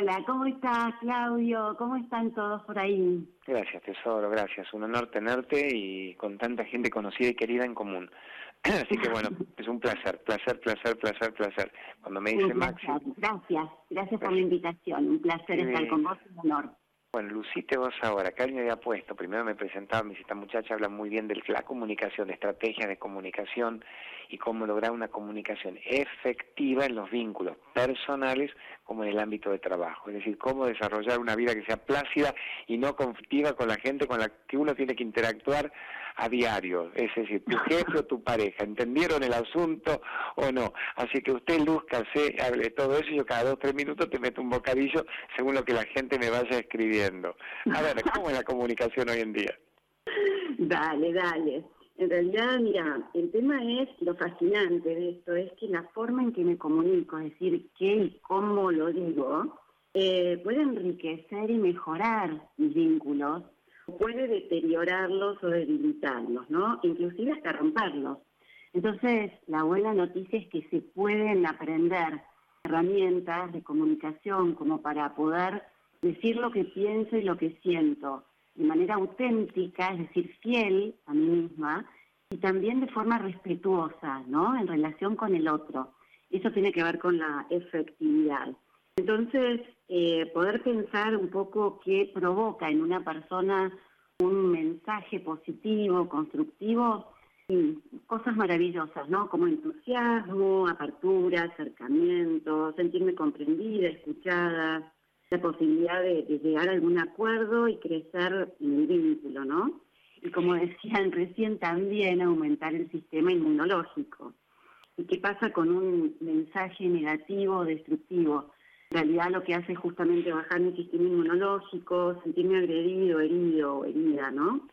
Hola, ¿cómo estás, Claudio? ¿Cómo están todos por ahí? Gracias, tesoro, gracias. Un honor tenerte y con tanta gente conocida y querida en común. Así que bueno, es un placer, placer, placer, placer, placer. Cuando me dice Maxi... Gracias, gracias por la invitación. Un placer estar con vos, un honor. Bueno, lucite vos ahora, que alguien había puesto, primero me presentaba, me dice, esta muchacha habla muy bien de la comunicación, de estrategias de comunicación y cómo lograr una comunicación efectiva en los vínculos personales como en el ámbito de trabajo. Es decir, cómo desarrollar una vida que sea plácida y no conflictiva con la gente con la que uno tiene que interactuar a diario. Es decir, tu jefe o tu pareja, ¿entendieron el asunto o no? Así que usted lúzcase, hable todo eso y yo cada dos tres minutos te meto un bocadillo según lo que la gente me vaya escribiendo. A ver, ¿cómo es la comunicación hoy en día? Dale, dale. En realidad, mira, el tema es lo fascinante de esto, es que la forma en que me comunico, es decir, qué y cómo lo digo, eh, puede enriquecer y mejorar mis vínculos, puede deteriorarlos o debilitarlos, ¿no? Inclusive hasta romperlos. Entonces, la buena noticia es que se pueden aprender herramientas de comunicación como para poder decir lo que pienso y lo que siento de manera auténtica, es decir, fiel a mí misma, y también de forma respetuosa, ¿no? En relación con el otro. Eso tiene que ver con la efectividad. Entonces, eh, poder pensar un poco qué provoca en una persona un mensaje positivo, constructivo, cosas maravillosas, ¿no? Como entusiasmo, apertura, acercamiento, sentirme comprendida, escuchada, la posibilidad de, llegar a algún acuerdo y crecer en el vínculo, ¿no? Y como decían recién, también aumentar el sistema inmunológico. ¿Y qué pasa con un mensaje negativo o destructivo? En realidad lo que hace es justamente bajar mi sistema inmunológico, sentirme agredido, herido o herida, ¿no?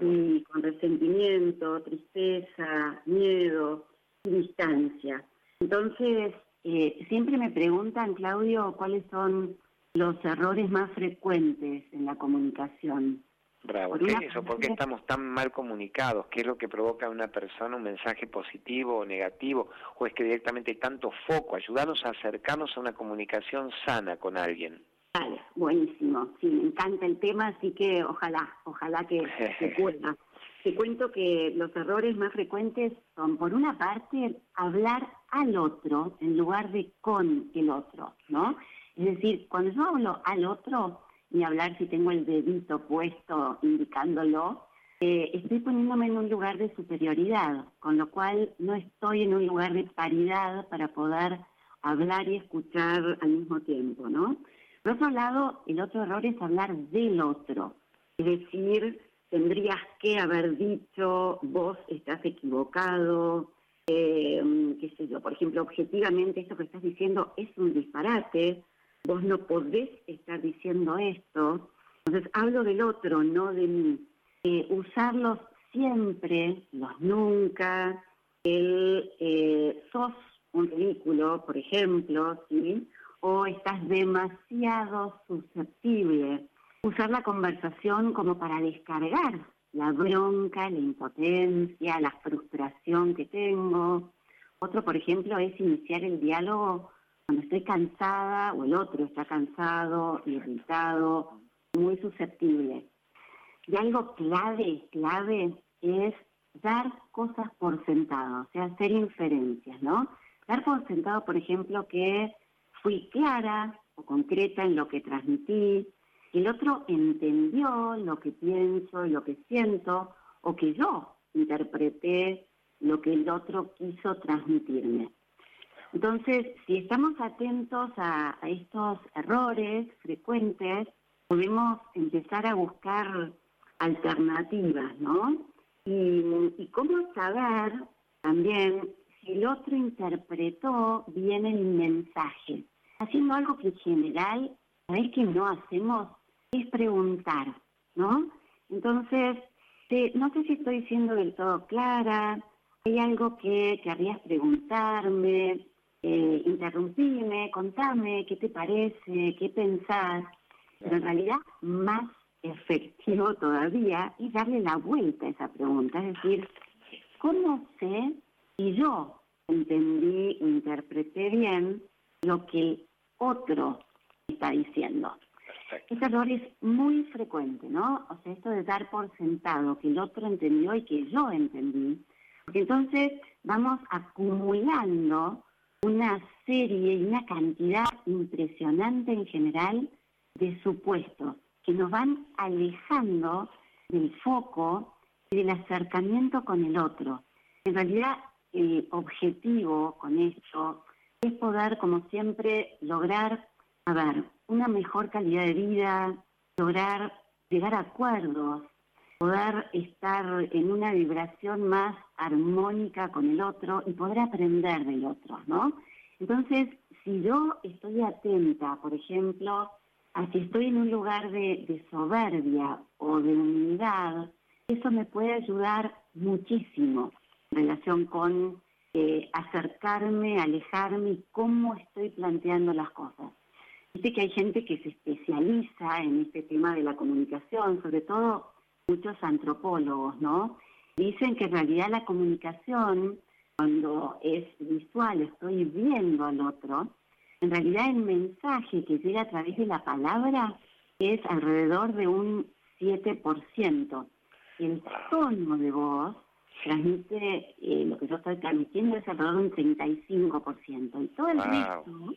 y con resentimiento, tristeza, miedo y distancia. Entonces, eh, siempre me preguntan, Claudio, cuáles son los errores más frecuentes en la comunicación. Bravo, ¿qué es eso? ¿Por qué estamos tan mal comunicados? ¿Qué es lo que provoca en una persona un mensaje positivo o negativo? ¿O es que directamente hay tanto foco? Ayudarnos a acercarnos a una comunicación sana con alguien. Vale, buenísimo. Sí, me encanta el tema, así que ojalá, ojalá que se pueda. Te cuento que los errores más frecuentes son, por una parte, hablar al otro en lugar de con el otro, ¿no? Es decir, cuando yo hablo al otro, ni hablar si tengo el dedito puesto indicándolo, eh, estoy poniéndome en un lugar de superioridad, con lo cual no estoy en un lugar de paridad para poder hablar y escuchar al mismo tiempo, ¿no? Por otro lado, el otro error es hablar del otro, es decir, tendrías que haber dicho, vos estás equivocado, eh, qué sé yo, por ejemplo, objetivamente esto que estás diciendo es un disparate, vos no podés estar diciendo esto. Entonces hablo del otro, no de mí. Eh, usarlos siempre, los nunca, el eh, sos un ridículo, por ejemplo, ¿sí? o estás demasiado susceptible. Usar la conversación como para descargar la bronca, la impotencia, la frustración que tengo. Otro, por ejemplo, es iniciar el diálogo cuando estoy cansada o el otro está cansado, irritado, muy susceptible. Y algo clave, clave es dar cosas por sentado, o sea, hacer inferencias, ¿no? Dar por sentado, por ejemplo, que fui clara o concreta en lo que transmití, el otro entendió lo que pienso y lo que siento, o que yo interpreté lo que el otro quiso transmitirme. Entonces, si estamos atentos a, estos errores frecuentes, podemos empezar a buscar alternativas, ¿no? Y, cómo saber también si el otro interpretó bien el mensaje. Haciendo algo que en general, ¿sabes que no hacemos? Es preguntar, ¿no? Entonces, no sé si estoy siendo del todo clara, hay algo que querrías preguntarme, eh, interrumpime, contame qué te parece, qué pensás, pero en realidad más efectivo todavía es darle la vuelta a esa pregunta, es decir, ¿cómo sé si yo entendí, interpreté bien lo que el otro está diciendo. Este error es muy frecuente, ¿no? O sea, esto de dar por sentado que el otro entendió y que yo entendí. Entonces vamos acumulando una serie y una cantidad impresionante en general de supuestos que nos van alejando del foco y del acercamiento con el otro. En realidad, el objetivo con esto es poder, como siempre, lograr, una mejor calidad de vida, lograr llegar a acuerdos, poder estar en una vibración más armónica con el otro y poder aprender del otro, ¿no? Entonces, si yo estoy atenta, por ejemplo, a si estoy en un lugar de, soberbia o de humildad, eso me puede ayudar muchísimo en relación con eh, acercarme, alejarme cómo estoy planteando las cosas. Dice que hay gente que se especializa en este tema de la comunicación, sobre todo muchos antropólogos, ¿no? Dicen que en realidad la comunicación, cuando es visual, estoy viendo al otro, en realidad el mensaje que llega a través de la palabra es alrededor de un 7%. El tono de voz transmite, eh, lo que yo estoy transmitiendo es alrededor de un 35%. Y todo el resto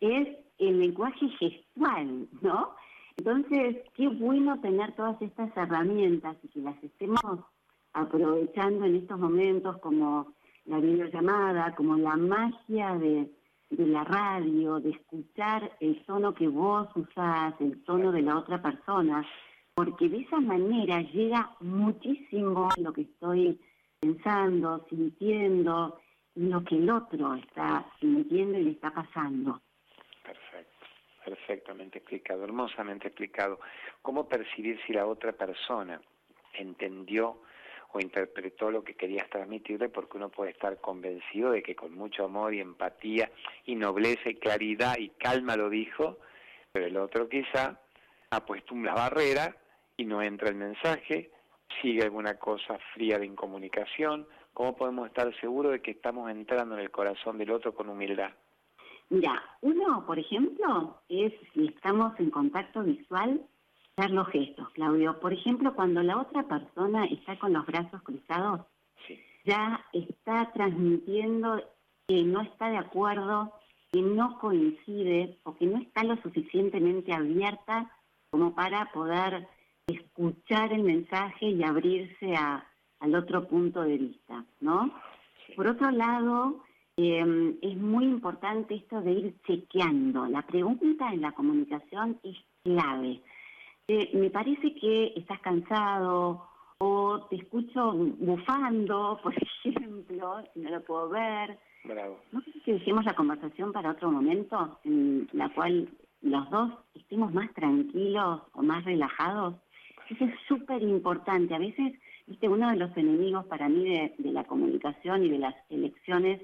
es el lenguaje gestual, ¿no? Entonces, qué bueno tener todas estas herramientas y que las estemos aprovechando en estos momentos como la videollamada, como la magia de, la radio, de escuchar el tono que vos usás, el tono de la otra persona, porque de esa manera llega muchísimo lo que estoy pensando, sintiendo, lo que el otro está sintiendo y le está pasando perfectamente explicado, hermosamente explicado. ¿Cómo percibir si la otra persona entendió o interpretó lo que querías transmitirle? Porque uno puede estar convencido de que con mucho amor y empatía y nobleza y claridad y calma lo dijo, pero el otro quizá ha puesto una barrera y no entra el mensaje, sigue alguna cosa fría de incomunicación. ¿Cómo podemos estar seguros de que estamos entrando en el corazón del otro con humildad? Mira, uno, por ejemplo, es si estamos en contacto visual, ver los gestos, Claudio. Por ejemplo, cuando la otra persona está con los brazos cruzados, ya está transmitiendo que no está de acuerdo, que no coincide o que no está lo suficientemente abierta como para poder escuchar el mensaje y abrirse al otro punto de vista, ¿no? Por otro lado, eh, es muy importante esto de ir chequeando. La pregunta en la comunicación es clave. Eh, me parece que estás cansado o te escucho bufando, por ejemplo, no lo puedo ver. Bravo. No sé si dejemos la conversación para otro momento en la cual los dos estemos más tranquilos o más relajados. Eso es súper importante. A veces, viste, uno de los enemigos para mí de la comunicación y de las elecciones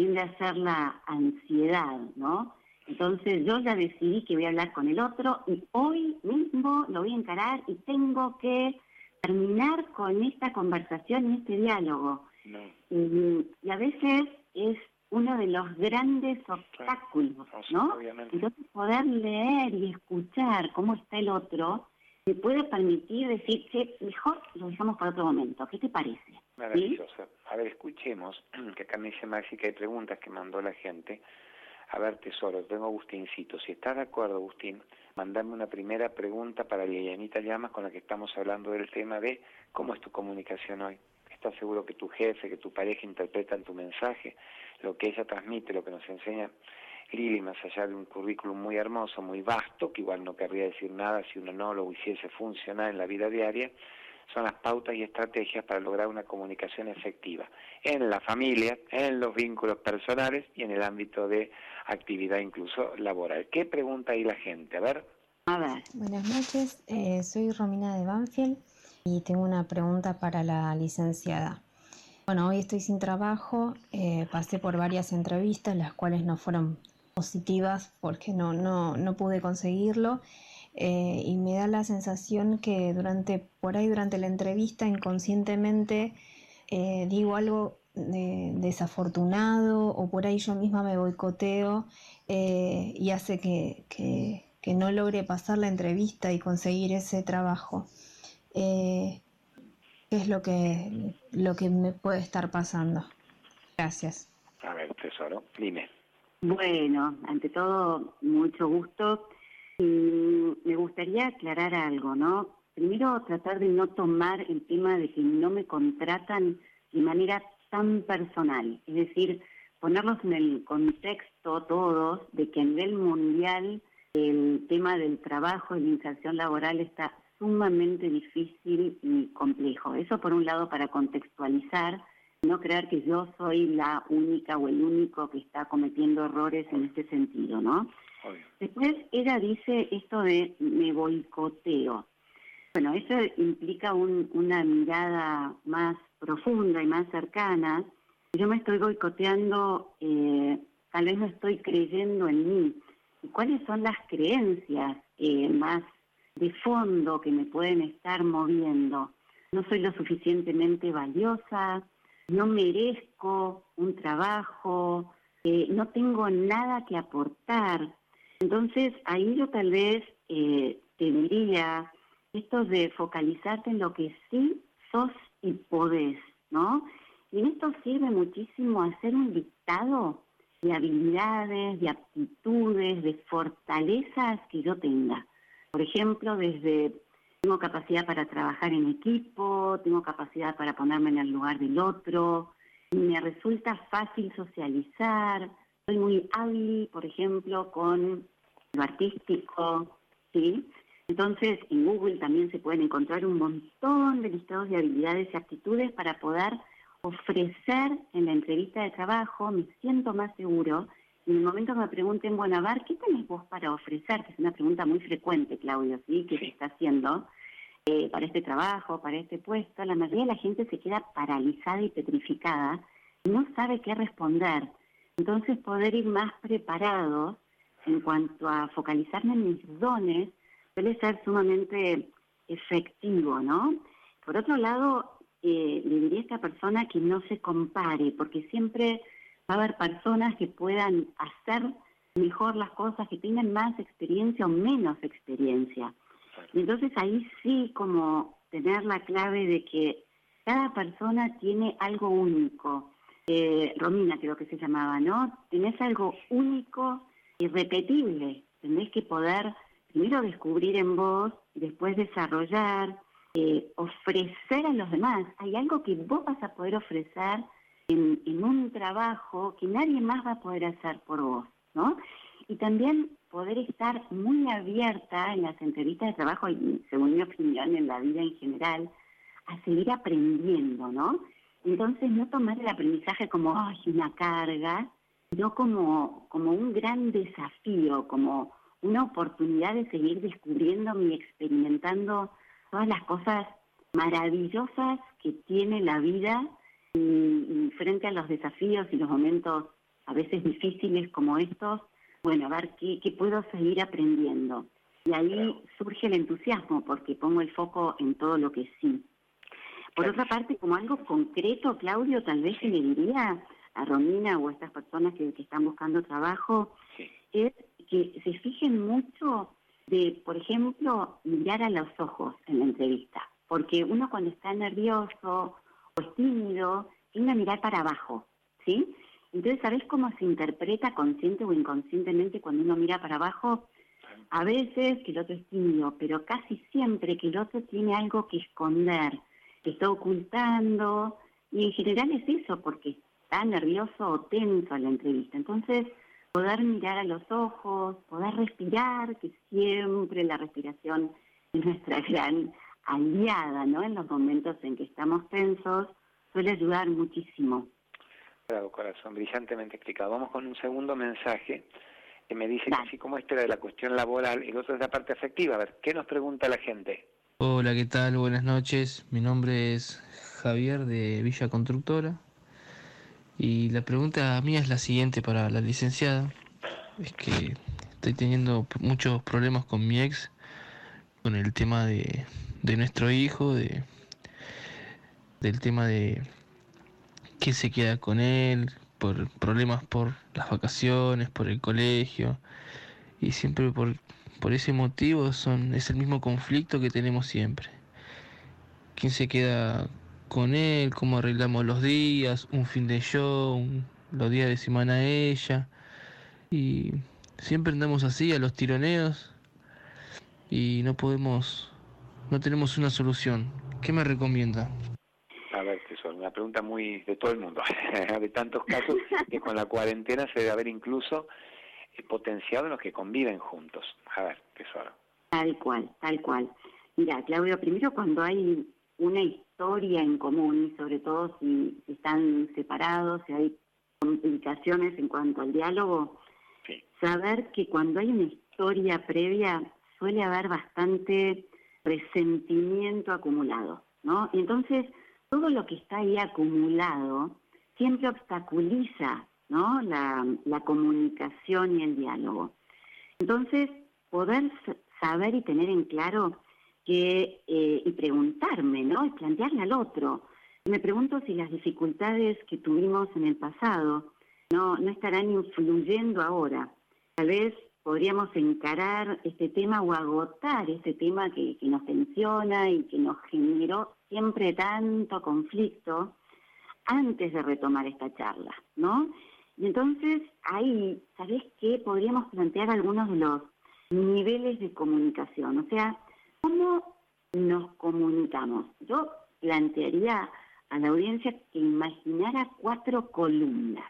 tiende a ser la ansiedad, ¿no? Entonces yo ya decidí que voy a hablar con el otro y hoy mismo lo voy a encarar y tengo que terminar con esta conversación y este diálogo. Y, a veces es uno de los grandes obstáculos, ¿no? Entonces poder leer y escuchar cómo está el otro me puede permitir decir, que mejor lo dejamos para otro momento. ¿Qué te parece? Maravilloso. A ver, escuchemos, que acá me dice Maxi que hay preguntas que mandó la gente. A ver, tesoro, tengo Agustincito. Si estás de acuerdo, Agustín, mandame una primera pregunta para Lilianita Llamas con la que estamos hablando del tema de cómo es tu comunicación hoy. ¿Estás seguro que tu jefe, que tu pareja interpretan tu mensaje, lo que ella transmite, lo que nos enseña Lili, más allá de un currículum muy hermoso, muy vasto, que igual no querría decir nada si uno no lo hiciese funcionar en la vida diaria, son las pautas y estrategias para lograr una comunicación efectiva en la familia, en los vínculos personales y en el ámbito de actividad incluso laboral. ¿Qué pregunta ahí la gente? A ver. A ver. Buenas noches, eh, soy Romina de Banfield y tengo una pregunta para la licenciada. Bueno, hoy estoy sin trabajo, eh, pasé por varias entrevistas, las cuales no fueron positivas porque no, no, no pude conseguirlo. Eh, y me da la sensación que durante, por ahí durante la entrevista inconscientemente eh, digo algo desafortunado o por ahí yo misma me boicoteo eh, y hace que, que, no logre pasar la entrevista y conseguir ese trabajo. Eh, ¿Qué es lo que, lo que me puede estar pasando? Gracias. A ver, tesoro, dime. Bueno, ante todo, mucho gusto. Y me gustaría aclarar algo, ¿no? Primero, tratar de no tomar el tema de que no me contratan de manera tan personal. Es decir, ponerlos en el contexto todos de que a nivel mundial el tema del trabajo y la inserción laboral está sumamente difícil y complejo. Eso por un lado para contextualizar, no creer que yo soy la única o el único que está cometiendo errores en este sentido, ¿no? Después ella dice esto de me boicoteo. Bueno, eso implica una mirada más profunda y más cercana. Yo me estoy boicoteando, eh, tal vez no estoy creyendo en mí. ¿Y cuáles son las creencias eh, más de fondo que me pueden estar moviendo? No soy lo suficientemente valiosa, no merezco un trabajo, eh, no tengo nada que aportar. Entonces, ahí yo tal vez eh, te diría esto de focalizarte en lo que sí sos y podés, ¿no? Y en esto sirve muchísimo hacer un dictado de habilidades, de aptitudes, de fortalezas que yo tenga. Por ejemplo, desde tengo capacidad para trabajar en equipo, tengo capacidad para ponerme en el lugar del otro, me resulta fácil socializar, soy muy hábil, por ejemplo, con lo artístico, ¿sí? Entonces, en Google también se pueden encontrar un montón de listados de habilidades y aptitudes para poder ofrecer en la entrevista de trabajo, me siento más seguro. En el momento que me pregunten, bueno, a ver, ¿qué tenés vos para ofrecer? Que es una pregunta muy frecuente, Claudio, ¿sí? Que se está haciendo eh, para este trabajo, para este puesto. La mayoría de la gente se queda paralizada y petrificada y no sabe qué responder. Entonces, poder ir más preparado en cuanto a focalizarme en mis dones suele ser sumamente efectivo, ¿no? Por otro lado, eh, le diría a esta persona que no se compare, porque siempre va a haber personas que puedan hacer mejor las cosas, que tengan más experiencia o menos experiencia. Y entonces ahí sí como tener la clave de que cada persona tiene algo único. Eh, Romina creo que se llamaba, ¿no? Tenés algo único, irrepetible. Tenés que poder primero descubrir en vos, después desarrollar, eh, ofrecer a los demás. Hay algo que vos vas a poder ofrecer en, un trabajo que nadie más va a poder hacer por vos, ¿no? Y también poder estar muy abierta en las entrevistas de trabajo y, según mi opinión, en la vida en general, a seguir aprendiendo, ¿no? Entonces, no tomar el aprendizaje como una carga, sino como, como un gran desafío, como una oportunidad de seguir descubriendo y experimentando todas las cosas maravillosas que tiene la vida y, frente a los desafíos y los momentos a veces difíciles como estos, bueno, a ver qué, puedo seguir aprendiendo. Y ahí surge el entusiasmo porque pongo el foco en todo lo que sí. Por otra parte, como algo concreto, Claudio, tal vez se le diría a Romina o a estas personas que, están buscando trabajo, es que se fijen mucho de, por ejemplo, mirar a los ojos en la entrevista, porque uno cuando está nervioso o es tímido, tiende a mirar para abajo, ¿sí? Entonces, ¿sabes cómo se interpreta consciente o inconscientemente cuando uno mira para abajo? A veces que el otro es tímido, pero casi siempre que el otro tiene algo que esconder, que está ocultando, y en general es eso, porque está nervioso o tenso en la entrevista. Entonces, poder mirar a los ojos, poder respirar, que siempre la respiración es nuestra gran aliada, ¿no? En los momentos en que estamos tensos, suele ayudar muchísimo. Claro, corazón, brillantemente explicado. Vamos con un segundo mensaje que me dice que así como este era de la cuestión laboral, el otro es la parte afectiva. A ver, ¿qué nos pregunta la gente? Hola, ¿qué tal? Buenas noches. Mi nombre es Javier de Villa Constructora. Y la pregunta mía es la siguiente para la licenciada. Es que estoy teniendo muchos problemas con mi ex, con el tema de, nuestro hijo, de, del tema de, quién se queda con él, por problemas por las vacaciones, por el colegio, y siempre por, por ese motivo son, es el mismo conflicto que tenemos siempre. ¿Quién se queda con él? ¿Cómo arreglamos los días? ¿Un fin de show? ¿Los días de semana ella? Y siempre andamos así a los tironeos y no podemos, no tenemos una solución. ¿Qué me recomienda? A ver, es una pregunta muy de todo el mundo, de tantos casos que con la cuarentena se debe haber incluso eh, potenciado en los que conviven juntos. A ver, tesoro. Tal cual, tal cual. Mira, Claudio, primero cuando hay una historia en común, y sobre todo si están separados, si hay complicaciones en cuanto al diálogo, saber que cuando hay una historia previa suele haber bastante resentimiento acumulado, ¿no? Y entonces todo lo que está ahí acumulado siempre obstaculiza, ¿no? La, comunicación y el diálogo. Entonces, poder saber y tener en claro que, eh, y preguntarme, ¿no? Y plantearle al otro. Me pregunto si las dificultades que tuvimos en el pasado no, no estarán influyendo ahora. Tal vez podríamos encarar este tema o agotar este tema que, nos tensiona y que nos generó siempre tanto conflicto antes de retomar esta charla, ¿no? Y entonces ahí, ¿sabés qué? Podríamos plantear algunos de los niveles de comunicación, o sea, ¿cómo nos comunicamos? Yo plantearía a la audiencia que imaginara cuatro columnas.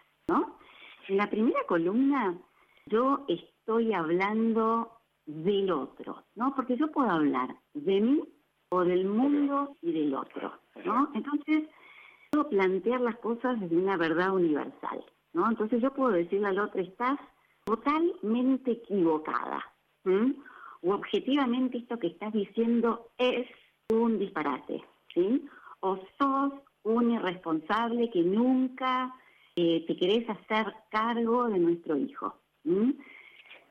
En la primera columna yo estoy hablando del otro, ¿no? Porque yo puedo hablar de mí o del mundo y del otro, ¿no? Entonces, puedo plantear las cosas desde una verdad universal, ¿no? Entonces yo puedo decirle al otro, estás totalmente equivocada, o objetivamente esto que estás diciendo es un disparate, ¿sí? O sos un irresponsable que nunca eh, te querés hacer cargo de nuestro hijo.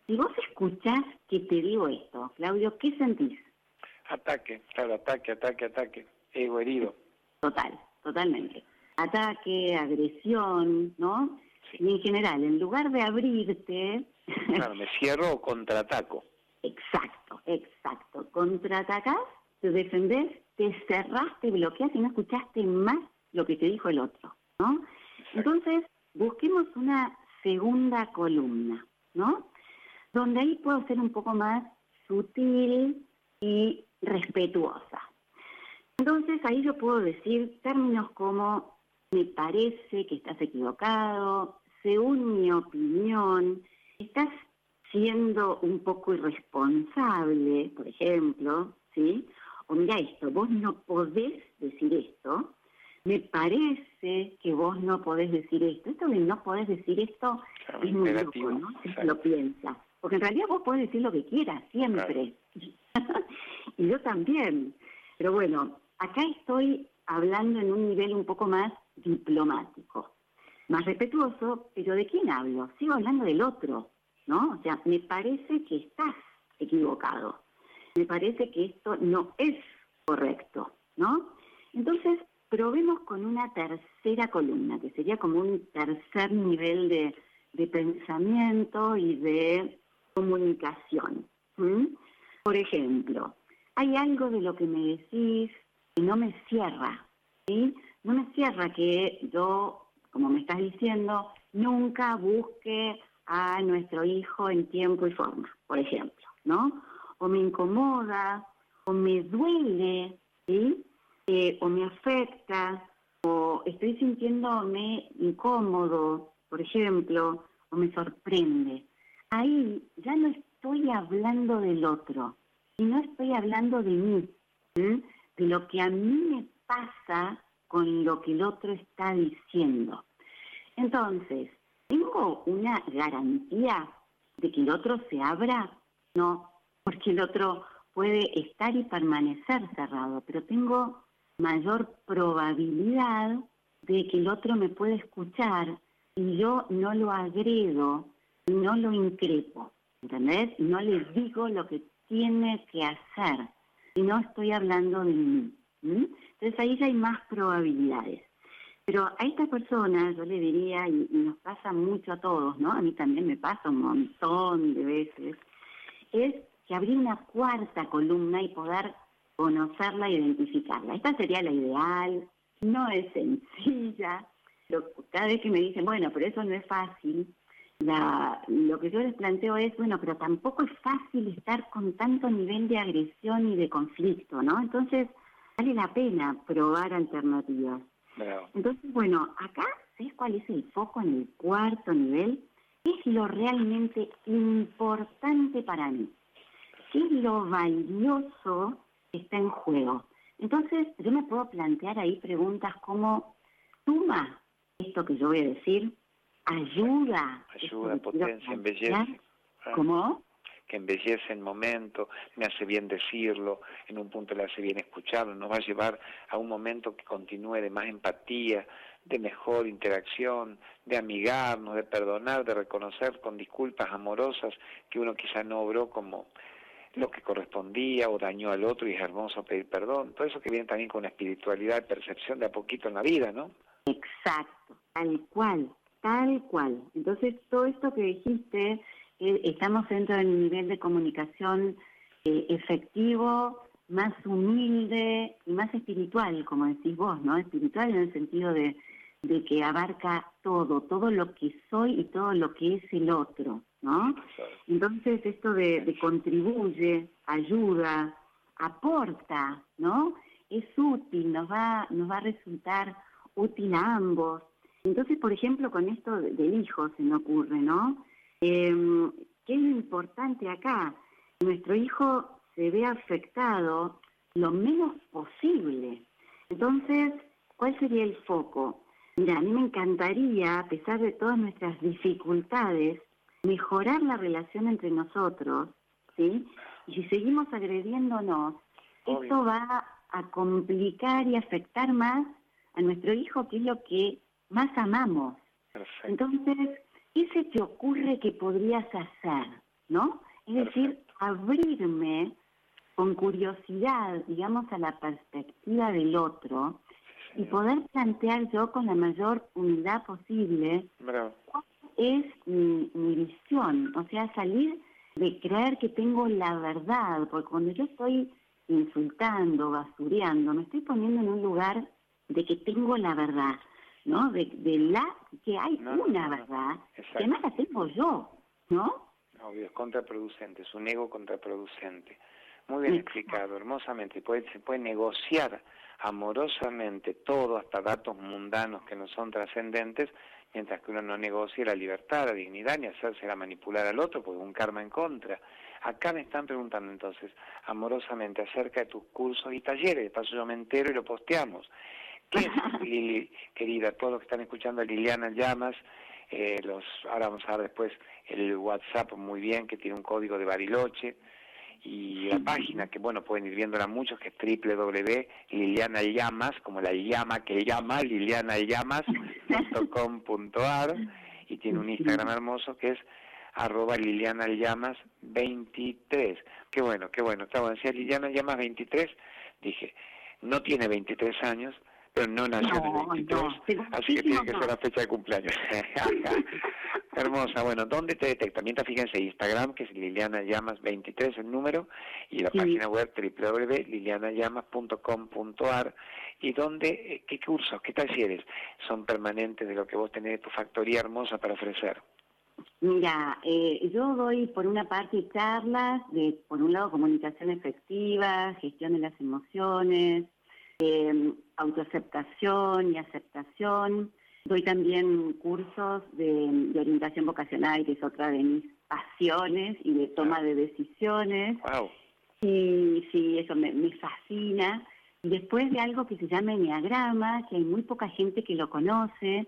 Si vos escuchás que te digo esto, Claudio, ¿qué sentís? Ataque, claro, ataque, ataque, ataque, ego herido. Total, totalmente. Ataque, agresión, ¿no? Y en general, en lugar de abrirte... Claro, me cierro o contraataco. Exacto, exacto. Contraatacás, te defendés, te cerrás, te bloqueas y no escuchaste más lo que te dijo el otro, ¿no? Entonces, busquemos una segunda columna, ¿no? Donde ahí puedo ser un poco más sutil y respetuosa. Entonces ahí yo puedo decir términos como me parece que estás equivocado, según mi opinión, estás siendo un poco irresponsable, por ejemplo, ¿sí? O mira esto, vos no podés decir esto, me parece que vos no podés decir esto. Esto de no podés decir esto es muy loco, ¿no? Si lo piensas. Porque en realidad vos podés decir lo que quieras, siempre. y yo también. Pero bueno, acá estoy hablando en un nivel un poco más diplomático, más respetuoso, pero ¿de quién hablo? Sigo hablando del otro, ¿no? O sea, me parece que estás equivocado. Me parece que esto no es correcto, ¿no? Entonces, probemos con una tercera columna, que sería como un tercer nivel de, pensamiento y de comunicación. Por ejemplo, hay algo de lo que me decís que no me cierra, ¿sí? No me cierra que yo, como me estás diciendo, nunca busque a nuestro hijo en tiempo y forma, por ejemplo, ¿no? O me incomoda, o me duele, ¿sí? Eh, o me afecta, o estoy sintiéndome incómodo, por ejemplo, o me sorprende. Ahí ya no estoy hablando del otro, sino estoy hablando de mí, de lo que a mí me pasa con lo que el otro está diciendo. Entonces, ¿tengo una garantía de que el otro se abra? No, porque el otro puede estar y permanecer cerrado, pero tengo mayor probabilidad de que el otro me pueda escuchar y yo no lo agredo, no lo increpo, ¿entendés? No le digo lo que tiene que hacer y no estoy hablando de mí. Entonces ahí ya hay más probabilidades. Pero a esta persona yo le diría, y, nos pasa mucho a todos, ¿no? A mí también me pasa un montón de veces, es que abrir una cuarta columna y poder conocerla e identificarla. Esta sería la ideal, no es sencilla, pero cada vez que me dicen, bueno, pero eso no es fácil, la, lo que yo les planteo es, bueno, pero tampoco es fácil estar con tanto nivel de agresión y de conflicto, ¿no? Entonces, vale la pena probar alternativas. Entonces, bueno, acá, ¿sabes cuál es el foco en el cuarto nivel? ¿Qué es lo realmente importante para mí? ¿Qué es lo valioso que está en juego? Entonces, yo me puedo plantear ahí preguntas como, ¿suma esto que yo voy a decir? ¿Ayuda? Ayuda, potencia, embellece. ¿Cómo? que embellece el momento, me hace bien decirlo, en un punto le hace bien escucharlo, nos va a llevar a un momento que continúe de más empatía, de mejor interacción, de amigarnos, de perdonar, de reconocer con disculpas amorosas que uno quizá no obró como lo que correspondía o dañó al otro y es hermoso pedir perdón. Todo eso que viene también con la espiritualidad de percepción de a poquito en la vida, ¿no? Exacto, tal cual, tal cual. Entonces, todo esto que dijiste estamos dentro del nivel de comunicación eh, efectivo, más humilde y más espiritual, como decís vos, ¿no? Espiritual en el sentido de, que abarca todo, todo lo que soy y todo lo que es el otro, ¿no? Entonces esto de, de contribuye, ayuda, aporta, ¿no? Es útil, nos va, nos va a resultar útil a ambos. Entonces, por ejemplo, con esto del hijo se me ocurre, ¿no? Eh, ¿Qué es lo importante acá? Nuestro hijo se ve afectado lo menos posible. Entonces, ¿cuál sería el foco? Mira, a mí me encantaría, a pesar de todas nuestras dificultades, mejorar la relación entre nosotros, ¿sí? Y si seguimos agrediéndonos, esto va a complicar y afectar más a nuestro hijo, que es lo que más amamos. Entonces, ¿qué se te ocurre que podrías hacer? ¿No? Es decir, abrirme con curiosidad, digamos, a la perspectiva del otro y poder plantear yo con la mayor humildad posible cuál es mi, mi visión, o sea, salir de creer que tengo la verdad, porque cuando yo estoy insultando, basureando, me estoy poniendo en un lugar de que tengo la verdad. ¿No? De, la que hay una verdad, que además la tengo yo, ¿no? Obvio, es contraproducente, es un ego contraproducente. Muy bien explicado, hermosamente. Puede, se puede negociar amorosamente todo, hasta datos mundanos que no son trascendentes, mientras que uno no negocie la libertad, la dignidad, ni hacerse manipular al otro, porque es un karma en contra. Acá me están preguntando entonces, amorosamente, acerca de tus cursos y talleres, de paso yo me entero y lo posteamos. ¿Qué es, Lili, querida? Todos los que están escuchando a Liliana Llamas, eh, los, ahora vamos a ver después el WhatsApp muy bien, que tiene un código de Bariloche, y la página que, bueno, pueden ir viéndola muchos, que es www.lilianallamas, como la llama que llama, lilianallamas.com.ar, y tiene un Instagram hermoso que es arroba Liliana Llamas 23. Qué bueno, qué bueno. Estaba decía Liliana Llamas 23, dije, no tiene 23 años, pero no nació en el 23, así que tiene que ser la fecha de cumpleaños. Hermosa, bueno, ¿dónde te detecta? Mientras fíjense, Instagram, que es Liliana Llamas 23 el número, y la página web www.lilianallamas.com.ar, y dónde, eh, qué cursos, qué talleres son permanentes de lo que vos tenés, tu factoría hermosa para ofrecer. Mira, eh, yo doy por una parte charlas de, por un lado, comunicación efectiva, gestión de las emociones, eh, autoaceptación y aceptación. Doy también cursos de, orientación vocacional, que es otra de mis pasiones y de toma de decisiones. Wow. Y sí, eso me, fascina. Y después de algo que se llama Enneagrama, que hay muy poca gente que lo conoce.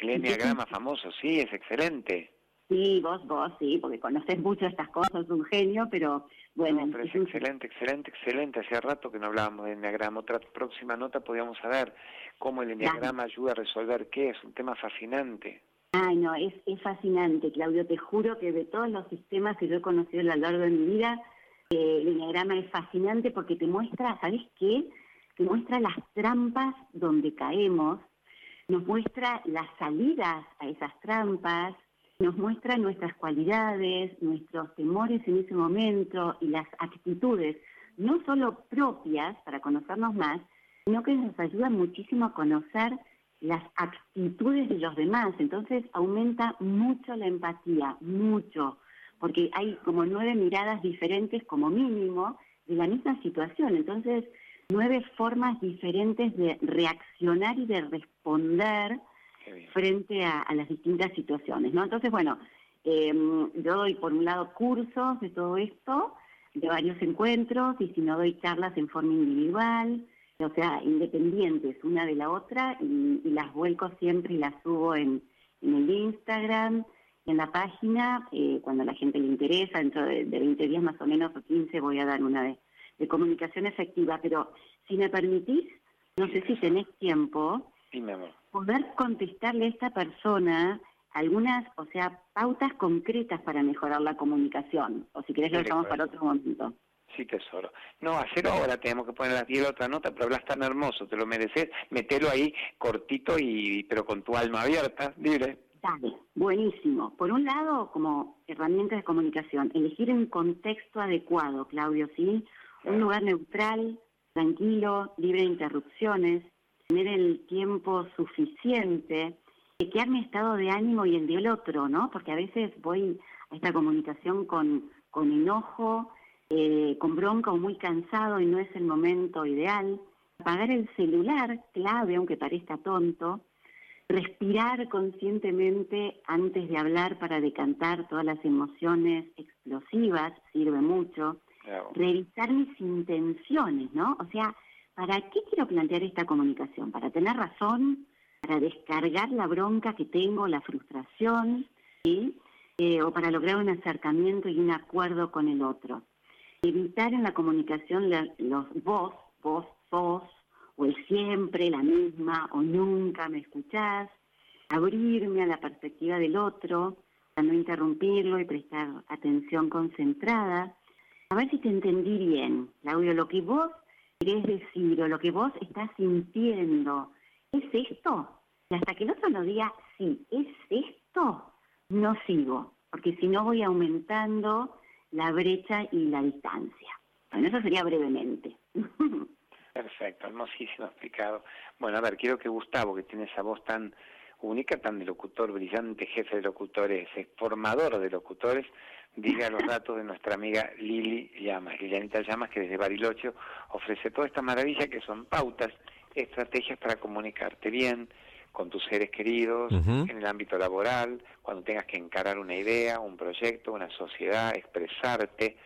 El Enneagrama famoso, sí, es excelente. Sí, vos, vos, sí, porque conoces mucho estas cosas, un genio, pero bueno. pero es excelente, excelente, excelente. Hace rato que no hablábamos de Enneagrama. Otra próxima nota podríamos saber cómo el Enneagrama ayuda a resolver qué es, un tema fascinante. Ay, no, es, es fascinante, Claudio. Te juro que de todos los sistemas que yo he conocido a lo largo de mi vida, eh, el Enneagrama es fascinante porque te muestra, ¿sabes qué? Te muestra las trampas donde caemos nos muestra las salidas a esas trampas, nos muestra nuestras cualidades, nuestros temores en ese momento y las actitudes, no solo propias para conocernos más, sino que nos ayuda muchísimo a conocer las actitudes de los demás. Entonces aumenta mucho la empatía, mucho, porque hay como nueve miradas diferentes como mínimo de la misma situación. Entonces, nueve formas diferentes de reaccionar y de responder frente a, las distintas situaciones, ¿no? Entonces, bueno, em, yo doy por un lado cursos de todo esto, de varios encuentros, y si no doy charlas en forma individual, o sea, independientes una de la otra, y, las vuelco siempre y las subo en, el Instagram, en la página, eh, cuando a la gente le interesa, dentro de, 20 días más o menos o 15 voy a dar una de, de comunicación efectiva, pero si me permitís, no sé si tenés tiempo, poder contestarle a esta persona algunas, o sea, pautas concretas para mejorar la comunicación. O si querés lo dejamos para otro momento. Sí, tesoro. No, hacerlo ahora, tenemos que poner las 10 otra nota, pero hablas tan hermoso, te lo mereces, metelo ahí cortito y pero con tu alma abierta, dile. Dale, buenísimo. Por un lado, como herramienta de comunicación, elegir un contexto adecuado, Claudio, ¿sí? Un lugar neutral, tranquilo, libre de interrupciones, tener el tiempo suficiente, chequear mi estado de ánimo y el del otro, ¿no? Porque a veces voy a esta comunicación con, con enojo, eh, con bronca o muy cansado y no es el momento ideal. Apagar el celular, clave, aunque parezca tonto. Respirar conscientemente antes de hablar para decantar todas las emociones explosivas, sirve mucho. Revisar mis intenciones, ¿no? O sea, ¿Para qué quiero plantear esta comunicación? ¿Para tener razón? ¿Para descargar la bronca que tengo, la frustración? ¿sí? Eh, ¿O para lograr un acercamiento y un acuerdo con el otro? Evitar en la comunicación los vos, vos, vos, o el siempre, la misma, o nunca me escuchás. Abrirme a la perspectiva del otro, para no interrumpirlo y prestar atención concentrada. A ver si te entendí bien, Claudio, lo que vos querés decir o lo que vos estás sintiendo, ¿es esto? Y hasta que el otro lo diga, sí, es esto, no sigo, porque si no voy aumentando la brecha y la distancia. Bueno, eso sería brevemente. Perfecto, hermosísimo explicado. Bueno, a ver, quiero que Gustavo, que tiene esa voz tan única, tan de locutor, brillante jefe de locutores, es formador de locutores, diga los datos de nuestra amiga Lili Llamas, Lilianita Llamas, que desde Bariloche ofrece toda esta maravilla que son pautas, estrategias para comunicarte bien con tus seres queridos, en el ámbito laboral, cuando tengas que encarar una idea, un proyecto, una sociedad, expresarte,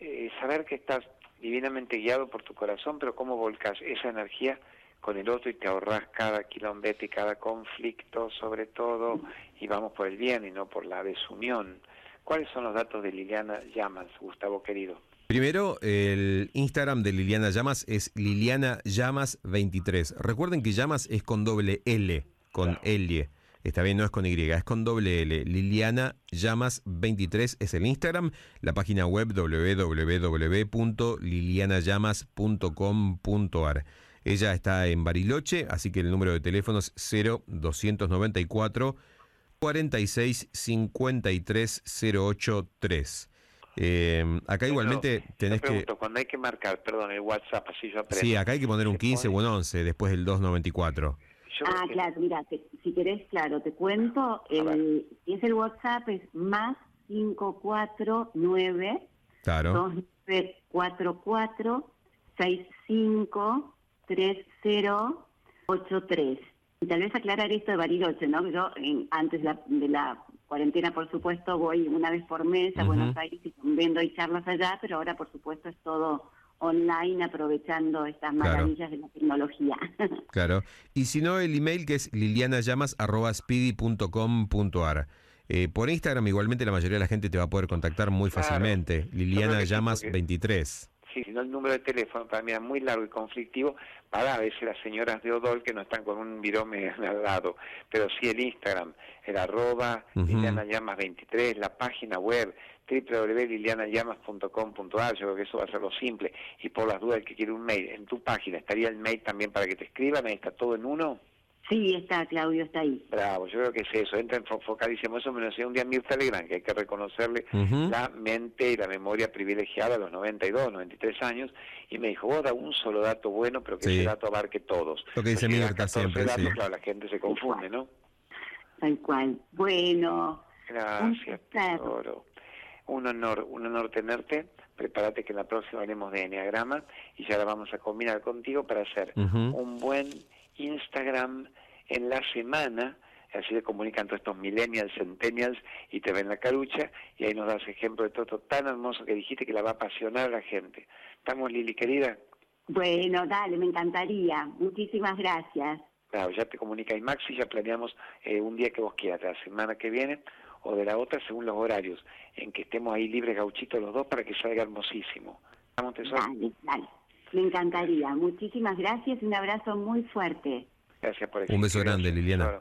eh, saber que estás divinamente guiado por tu corazón, pero cómo volcas esa energía con el otro y te ahorras cada quilombete y cada conflicto sobre todo y vamos por el bien y no por la desunión. ¿Cuáles son los datos de Liliana Llamas, Gustavo querido? Primero, el Instagram de Liliana Llamas es Liliana Llamas 23. Recuerden que Llamas es con doble L, con L. Está bien, no es con Y, es con doble L. Liliana Llamas 23 es el Instagram. La página web www.lilianallamas.com.ar. Ella está en Bariloche, así que el número de teléfono es 0294 46 53 083. Eh, acá igualmente tenés que. Cuando hay que marcar, perdón, el WhatsApp, así yo aprendo. Sí, acá hay que poner un 15 o un 11 después del 294. ah, claro, mira, si querés, claro, te cuento. El, si es el WhatsApp, es más 549 claro. 2944 653083. Y tal vez aclarar esto de Bariloche, ¿no? Que yo antes de la cuarentena, por supuesto, voy una vez por mes a Buenos Aires y vendo y charlas allá, pero ahora, por supuesto, es todo online aprovechando estas maravillas de la tecnología. claro. Y si no, el email que es lilianallamas.speedy.com.ar. Eh, por Instagram igualmente la mayoría de la gente te va a poder contactar muy fácilmente. Liliana Llamas 23 sí, sino el número de teléfono para mí es muy largo y conflictivo. Para a veces las señoras de Odol que no están con un virome al lado, pero sí el Instagram, el arroba Liliana Llamas 23, la página web www.lilianallamas.com.ar, yo creo que eso va a ser lo simple, y por las dudas el que quiere un mail, en tu página estaría el mail también para que te escriban, ahí está todo en uno. Sí, está, Claudio, está ahí. Bravo, yo creo que es eso, entra en focalísimo. Eso me lo decía un día Mirta Legrand, que hay que reconocerle la mente y la memoria privilegiada a los 92, 93 años, y me dijo, vos da un solo dato bueno, pero que ese dato abarque todos. Lo que dice Mirta siempre, datos, Claro, la gente se confunde, ¿no? Tal cual. Bueno. Gracias, tesoro. Un honor, un honor tenerte. Prepárate que en la próxima haremos de Enneagrama y ya la vamos a combinar contigo para hacer un buen Instagram en la semana, así se comunican todos estos millennials, centennials, y te ven la carucha, y ahí nos das ejemplo de todo esto tan hermoso que dijiste que la va a apasionar a la gente. ¿Estamos, Lili, querida? Bueno, dale, me encantaría. Muchísimas gracias. Claro, ya te comunica Max y ya planeamos eh, un día que vos quieras, la semana que viene o de la otra según los horarios, en que estemos ahí libres gauchitos los dos para que salga hermosísimo. ¿Vamos, Dale, dale. Me encantaría. Muchísimas gracias y un abrazo muy fuerte. Gracias por Un beso grande, Liliana.